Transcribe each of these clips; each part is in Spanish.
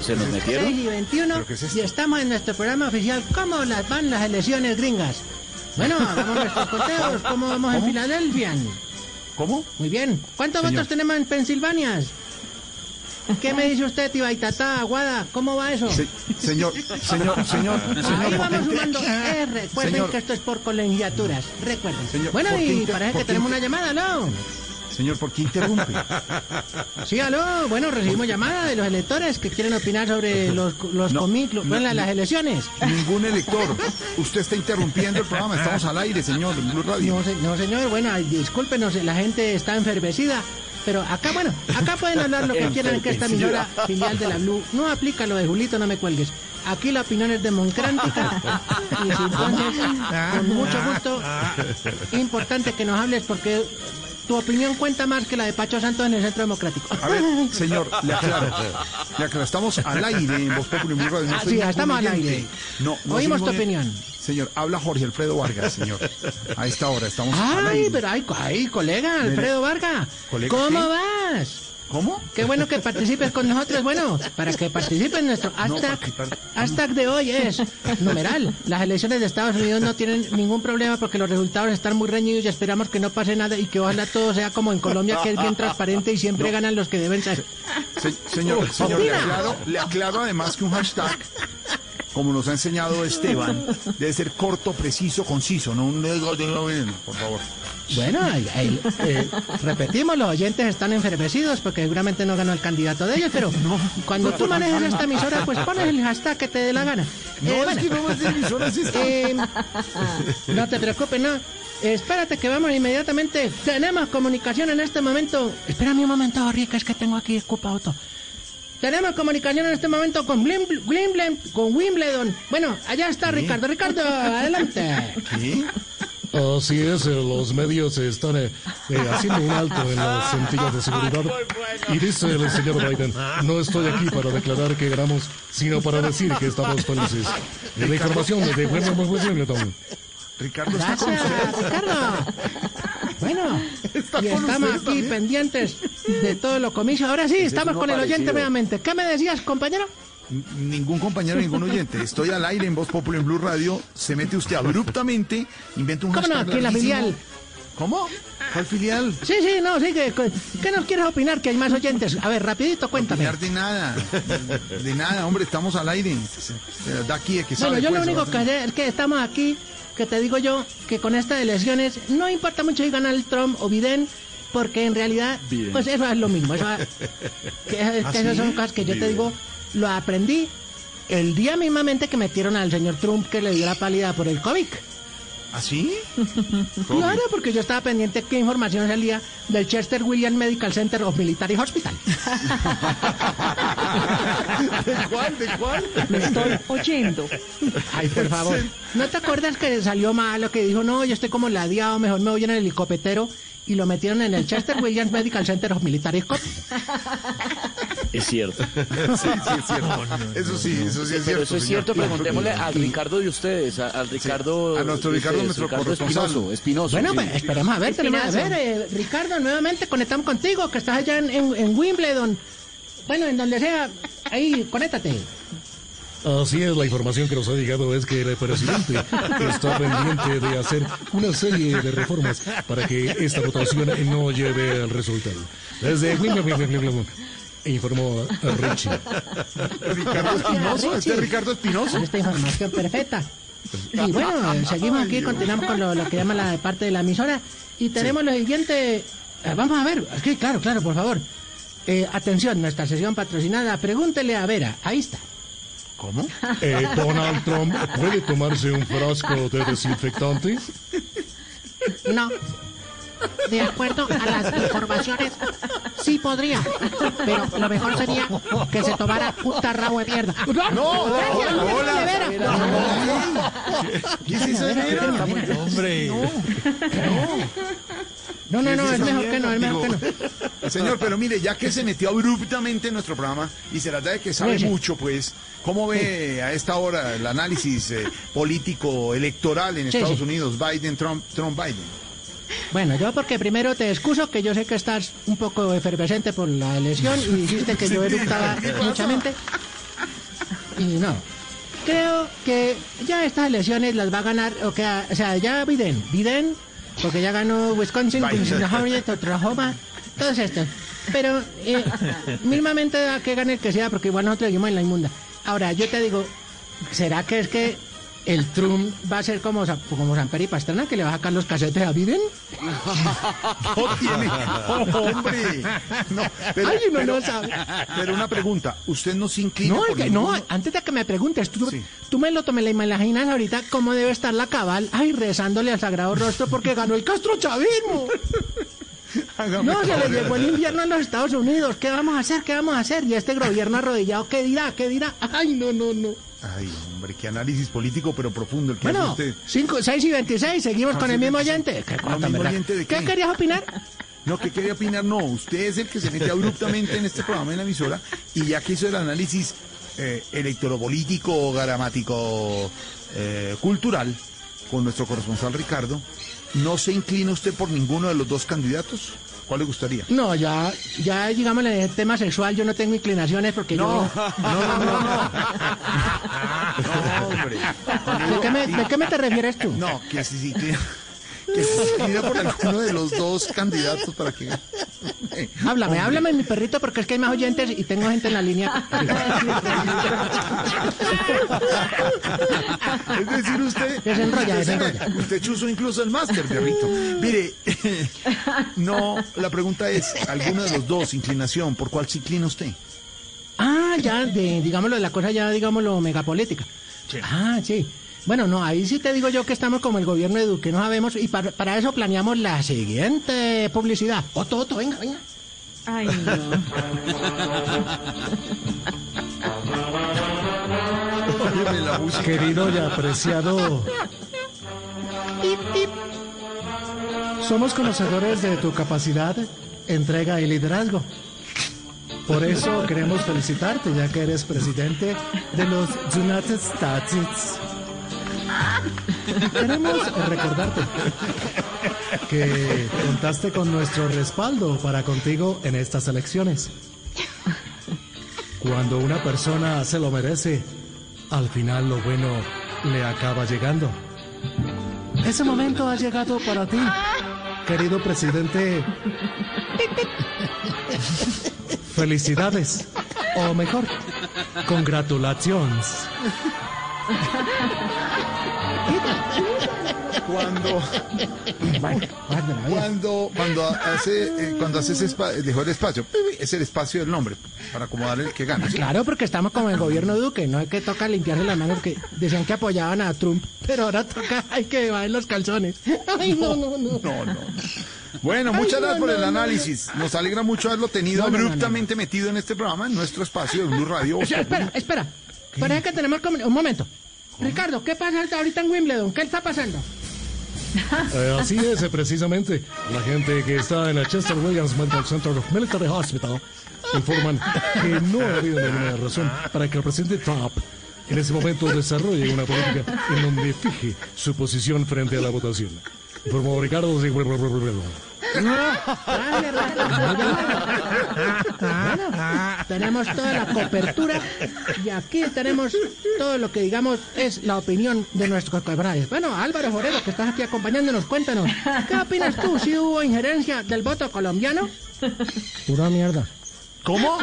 ¿Se nos metieron? 6 y 21 y estamos en nuestro programa oficial ¿Cómo las van las elecciones gringas? Bueno, hagamos nuestros conteos. ¿Cómo vamos en Filadelfia? ¿Cómo? Muy bien. ¿Cuántos votos tenemos en Pensilvania? ¿Qué me dice usted, Tibaitatá, Aguada? ¿Cómo va eso? Se- señor, señor, señor, Ahí vamos sumando. Eh, recuerden Señor. que esto es por colegiaturas. Recuerden. Señor, bueno, ¿por qué y parece por que tenemos una llamada, ¿no? Señor, ¿por qué interrumpe? Sí, aló. Bueno, recibimos llamada de los electores que quieren opinar sobre los, los No, comi- lo- no, bueno, las elecciones. Ningún elector. Usted está interrumpiendo el programa. Estamos al aire, señor, en Blue Radio. No, se- no, señor, bueno, discúlpenos, la gente está enfervecida. Pero acá, bueno, acá pueden hablar lo que quieran, que esta emisora filial de la Blue no aplica lo de Julito, no me cuelgues. Aquí la opinión es democrática. Y si entonces, con mucho gusto, importante que nos hables porque tu opinión cuenta más que la de Pacho Santos en el Centro Democrático. A ver, señor, le aclaro. Le aclaro, estamos al aire en Voz Populi en Blue Radio. No Ah, sí, estamos al aire. No, no Oímos tu opinión. Señor, habla Jorge Alfredo Vargas, señor. A esta hora estamos al Ay, aire. pero ay, ay, colega, Alfredo Vargas. ¿Colega ¿Cómo qué? vas? ¿Cómo? Qué bueno que participes con nosotros. Bueno, para que participes nuestro hashtag, participar- hashtag de hoy es numeral. Las elecciones de Estados Unidos no tienen ningún problema porque los resultados están muy reñidos y esperamos que no pase nada y que ojalá todo sea como en Colombia, que es bien transparente y siempre ganan los que deben ser. Se- señor, señor, le aclaro, le aclaro además que un hashtag, como nos ha enseñado Esteban, debe ser corto, preciso, conciso, no un... Por favor. Bueno, eh, repetimos, los oyentes están enfervecidos porque seguramente no ganó el candidato de ellos, pero cuando tú manejes esta emisora, pues pones el hashtag que te dé la gana. No, Eh, es bueno. que no más de emisoras está. Eh, no te preocupes, no. Espérate que vamos inmediatamente. Tenemos comunicación en este momento. Espérame un momento, Rica, es que tengo aquí ocupado todo. Tenemos comunicación en este momento con Wimble- Wimbledon, con Wimbledon. Bueno, allá está Ricardo. Ricardo, adelante. ¿Qué? Así es, eh, los medios están eh, eh, haciendo un alto en las centillas de seguridad. Y dice el señor Biden, no estoy aquí para declarar que ganamos, sino para decir que estamos felices. Eh, La información de Wimbledon. Ricardo está con. Ricardo. Bueno, Está y estamos aquí también. pendientes de todos los comicios. Ahora sí, estamos con el oyente nuevamente. ¿Qué me decías, compañero? Ningún compañero, ningún oyente. Estoy al aire en Voz Populi en Blue Radio. Se mete usted abruptamente, inventa un ¿Cómo no? Aquí en la filial. ¿Cómo? ¿Cuál filial? Sí, sí, no, sí, que, ¿qué nos quieres opinar? Que hay más oyentes. A ver, rapidito, cuéntame. Opinar de nada. De nada, hombre, estamos al aire. De aquí, de que Bueno, sabe, yo lo pues, único que sé es que estamos aquí, que te digo yo, que con estas elecciones no importa mucho si gana el Trump o Biden, porque en realidad, pues eso es lo mismo. Eso, que, que ¿Ah, esas sí? son cosas que yo te digo, lo aprendí el día mismamente que metieron al señor Trump que le dio la pálida por el COVID. ¿Ah, sí? Claro, porque yo estaba pendiente qué información salía del Chester Williams Medical Center of Military Hospital. ¿De cuál? ¿De cuál? Lo estoy oyendo. Ay, por favor. ¿No te acuerdas que salió malo, que dijo, no, yo estoy como ladeado, mejor me voy en el helicóptero? Y lo metieron en el Chester Williams Medical Center of Military Hospital. Es cierto. Sí, sí, es cierto. Eso sí, eso sí es cierto. Pero eso es señor. cierto, preguntémosle al Ricardo de ustedes, a- al Ricardo... a nuestro Ricardo, nuestro Ricardo. Espinoso, Espinoso, Bueno, sí. pues esperemos a ver, tenemos a ver, eh, Ricardo, nuevamente conectamos contigo, que estás allá en, en- en Wimbledon. Bueno, en donde sea, ahí, conéctate. Así es, la información que nos ha llegado es que el presidente está pendiente de hacer una serie de reformas para que esta votación no lleve al resultado. Desde Wimbledon, informó Richie. Ricardo Espinoso, este es Ricardo Espinoso. Esta información perfecta. Y bueno, seguimos aquí, continuamos con lo, lo que llama la parte de la emisora. Y tenemos lo siguiente. eh, vamos a ver, aquí, claro, claro, por favor. Eh, atención, nuestra sesión patrocinada. Pregúntele a Vera. Ahí está. ¿Cómo? Eh, Donald Trump puede tomarse un frasco de desinfectante. No. De acuerdo a las informaciones sí podría. Pero lo mejor sería que se tomara un tarrabo de mierda. No, gracias, no, hola. de veras. ¿Qué es eso de veras? Hombre, No, no, no, ¿Qué es esa mejor que no, es mejor que no. Señor, pero mire, ya que se metió abruptamente en nuestro programa y se trata de que sabe mucho, pues, ¿cómo ve a esta hora el análisis eh, político electoral en Sí, Estados sí. Unidos, Biden, Trump, Trump, Biden? Bueno, yo porque primero te excuso que yo sé que estás un poco efervescente por la elección y dijiste que yo eructaba muchamente. Y no. Creo que ya estas elecciones las va a ganar, o, que, o sea, ya Biden, Biden, porque ya ganó Wisconsin. Pennsylvania, Oklahoma, todos estos. Pero eh, mismamente da que gane el que sea, porque igual nosotros seguimos en la inmunda. Ahora, yo te digo, ¿será que es que el Trump va a ser como, como Samper y Pastrana, que le va a sacar los casetes a Biden? No tiene, hombre. No, pero, Ay, uno pero- no sabe. pero una pregunta, ¿usted no se inclina No, por que- no, antes de que me preguntes, tú, Sí. tú me lo me la imaginas ahorita cómo debe estar la cabal, ay, rezándole al sagrado rostro porque ganó el castrochavismo. Hágame No, se le llegó el infierno a los Estados Unidos. ¿Qué vamos a hacer? ¿Qué vamos a hacer? Y este gobierno arrodillado, ¿qué dirá? ¿Qué dirá? Ay, no, no, no. Ay, hombre, qué análisis político, pero profundo el que Bueno, hace usted. 5, 6 y 26, seguimos con el mismo oyente. ¿Qué, ¿No, cosa, mismo verdad? oyente de ¿Qué qué? querías opinar? No, que quería opinar, no, usted es el que se mete abruptamente en este programa en la emisora y ya que hizo el análisis eh, electoropolítico, gramático, eh, cultural con nuestro corresponsal Ricardo, ¿no se inclina usted por ninguno de los dos candidatos? ¿Cuál le gustaría? No, ya, ya, digamos, en el tema sexual yo no tengo inclinaciones porque No, yo... no, no, no, no. No, hombre. ¿De qué, me, ¿De qué me te refieres tú? No, que si se inclina, que se por alguno de los dos candidatos para que... Háblame, háblame mi perrito porque es que hay más oyentes y tengo gente en la línea. Es decir, usted. Desenrolla, desenrolla. Usted chuzo incluso el máster, perrito. Mire, no, la pregunta es: ¿alguno de los dos, inclinación, por cuál se inclina usted? Ah, ya, de, digámoslo, de la cosa ya, digámoslo, megapolítica. Ah, sí. Bueno, no, ahí sí te digo yo que estamos como el gobierno de Duque, no sabemos, y para, para eso planeamos la siguiente publicidad. Otto, Otto, venga, venga. Ay, no. Óyeme la música. querido y apreciado, somos conocedores de tu capacidad, entrega y liderazgo. Por eso queremos felicitarte, ya que eres presidente de los United States. Queremos recordarte que contaste con nuestro respaldo para contigo en estas elecciones. Cuando una persona se lo merece, al final lo bueno le acaba llegando. Ese momento ha llegado para ti, querido presidente. Felicidades, o mejor, congratulaciones. Cuando, cuando, cuando hace, eh, cuando hace ese espacio, dejó el espacio, es el espacio del nombre, para acomodar el que gana. ¿sí? Claro, porque estamos como el gobierno Duque, no es que toca limpiarse las manos, que decían que apoyaban a Trump, pero ahora toca, hay que bajar los calzones. Ay, no, no, no. No, no. Bueno, muchas Ay, no, gracias por el no, análisis. Nos alegra mucho haberlo tenido abruptamente metido en este programa, en nuestro espacio de Blue Radio. O sea, espera, espera. Parece que tenemos un momento. Ricardo, ¿qué pasa ahorita en Wimbledon? ¿Qué está pasando? Eh, así es, precisamente. La gente que está en el Chester Williams Medical Center Military Hospital informan que no ha habido ninguna razón para que el presidente Trump en ese momento desarrolle una política en donde fije su posición frente a la votación. Informó Ricardo. Gracias, Ricardo. Bueno, tenemos toda la cobertura y aquí tenemos todo lo que digamos es la opinión de nuestros camarades. Bueno, Álvaro Forero, que estás aquí acompañándonos, cuéntanos, ¿qué opinas tú? ¿Si hubo injerencia del voto colombiano? Pura mierda. ¿Cómo?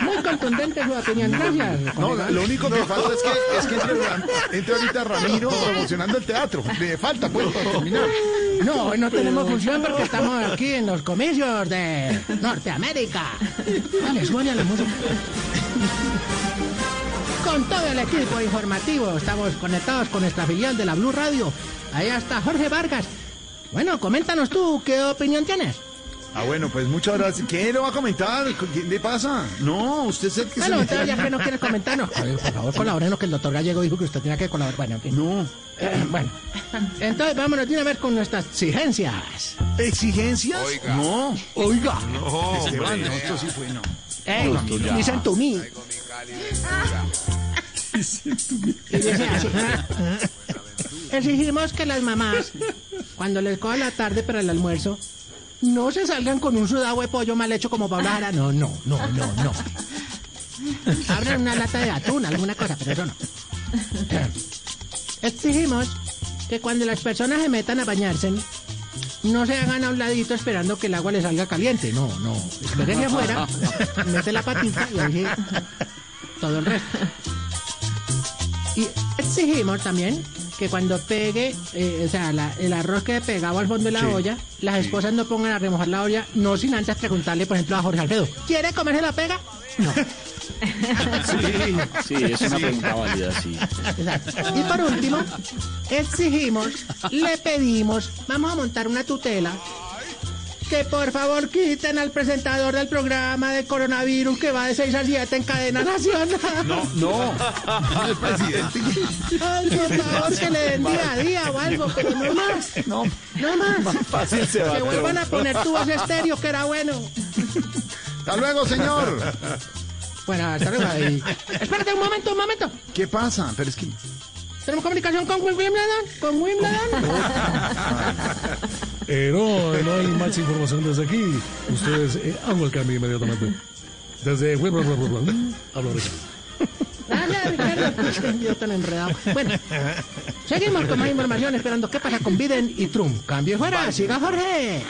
Muy contundente su opinión, gracias. No, lo único que falta es que, es que entre, entre ahorita Ramiro promocionando el teatro. Le falta, pues, para terminar. No, hoy no tenemos función porque estamos aquí en los comicios de Norteamérica. Vale, suena la música. Con todo el equipo informativo. Estamos conectados con nuestra filial de la Blue Radio. Ahí está Jorge Vargas. Bueno, coméntanos tú, ¿qué opinión tienes? Ah, bueno, pues muchas gracias. ¿Qué lo va a comentar? ¿Qué le pasa? No, usted es el que se Bueno, mete usted ya ahí. que no quiere comentarnos. Ver, por favor, colabórenos, que el doctor Gallego dijo que usted tenía que colaborar. Bueno, en fin. No. Eh, bueno, entonces vámonos de una vez con nuestras exigencias. ¿Exigencias? No. Oiga, Esteban, no, esto sí fue, no. ey, dicen to me. Exigimos que las mamás, cuando les coja la tarde para el almuerzo, no se salgan con un sudado de pollo mal hecho como Paula Jara. No, no, no, no, no. Abran una lata de atún, alguna cosa, pero eso no. Exigimos que cuando las personas se metan a bañarse, no se hagan a un ladito esperando que el agua les salga caliente. No, no. Espérense afuera, mete la patita y ahí todo el resto. Y exigimos también que cuando pegue, eh, o sea, la- el arroz que pegado al fondo de la olla, las esposas no pongan a remojar la olla, no sin antes preguntarle, por ejemplo, a Jorge Alfredo, ¿quiere comerse la pega? No. Sí, es una pregunta válida, sí. Exacto. Y por último, exigimos, le pedimos, vamos a montar una tutela, que por favor quiten al presentador del programa de coronavirus que va de 6 a 7 en cadena nacional. No, no. El presidente. Ay, por favor, que le den día a día o algo, pero no más. No. No más. Fácil se va. Que vuelvan a poner tu voz estéreo, que era bueno. Hasta luego, señor. Bueno, hasta luego. ahí. Espérate un momento, un momento. ¿Qué pasa? Pero es que. ¿Tenemos comunicación con Wimbledon? ¿Con Wimbledon? Eh, no, no hay más información desde aquí. Ustedes eh, hago el cambio inmediatamente. Desde... Hablo ahorita. Gracias, Ricardo. Yo tan enredado. Bueno, seguimos con más información esperando qué pasa con Biden y Trump. Cambio fuera, siga Jorge.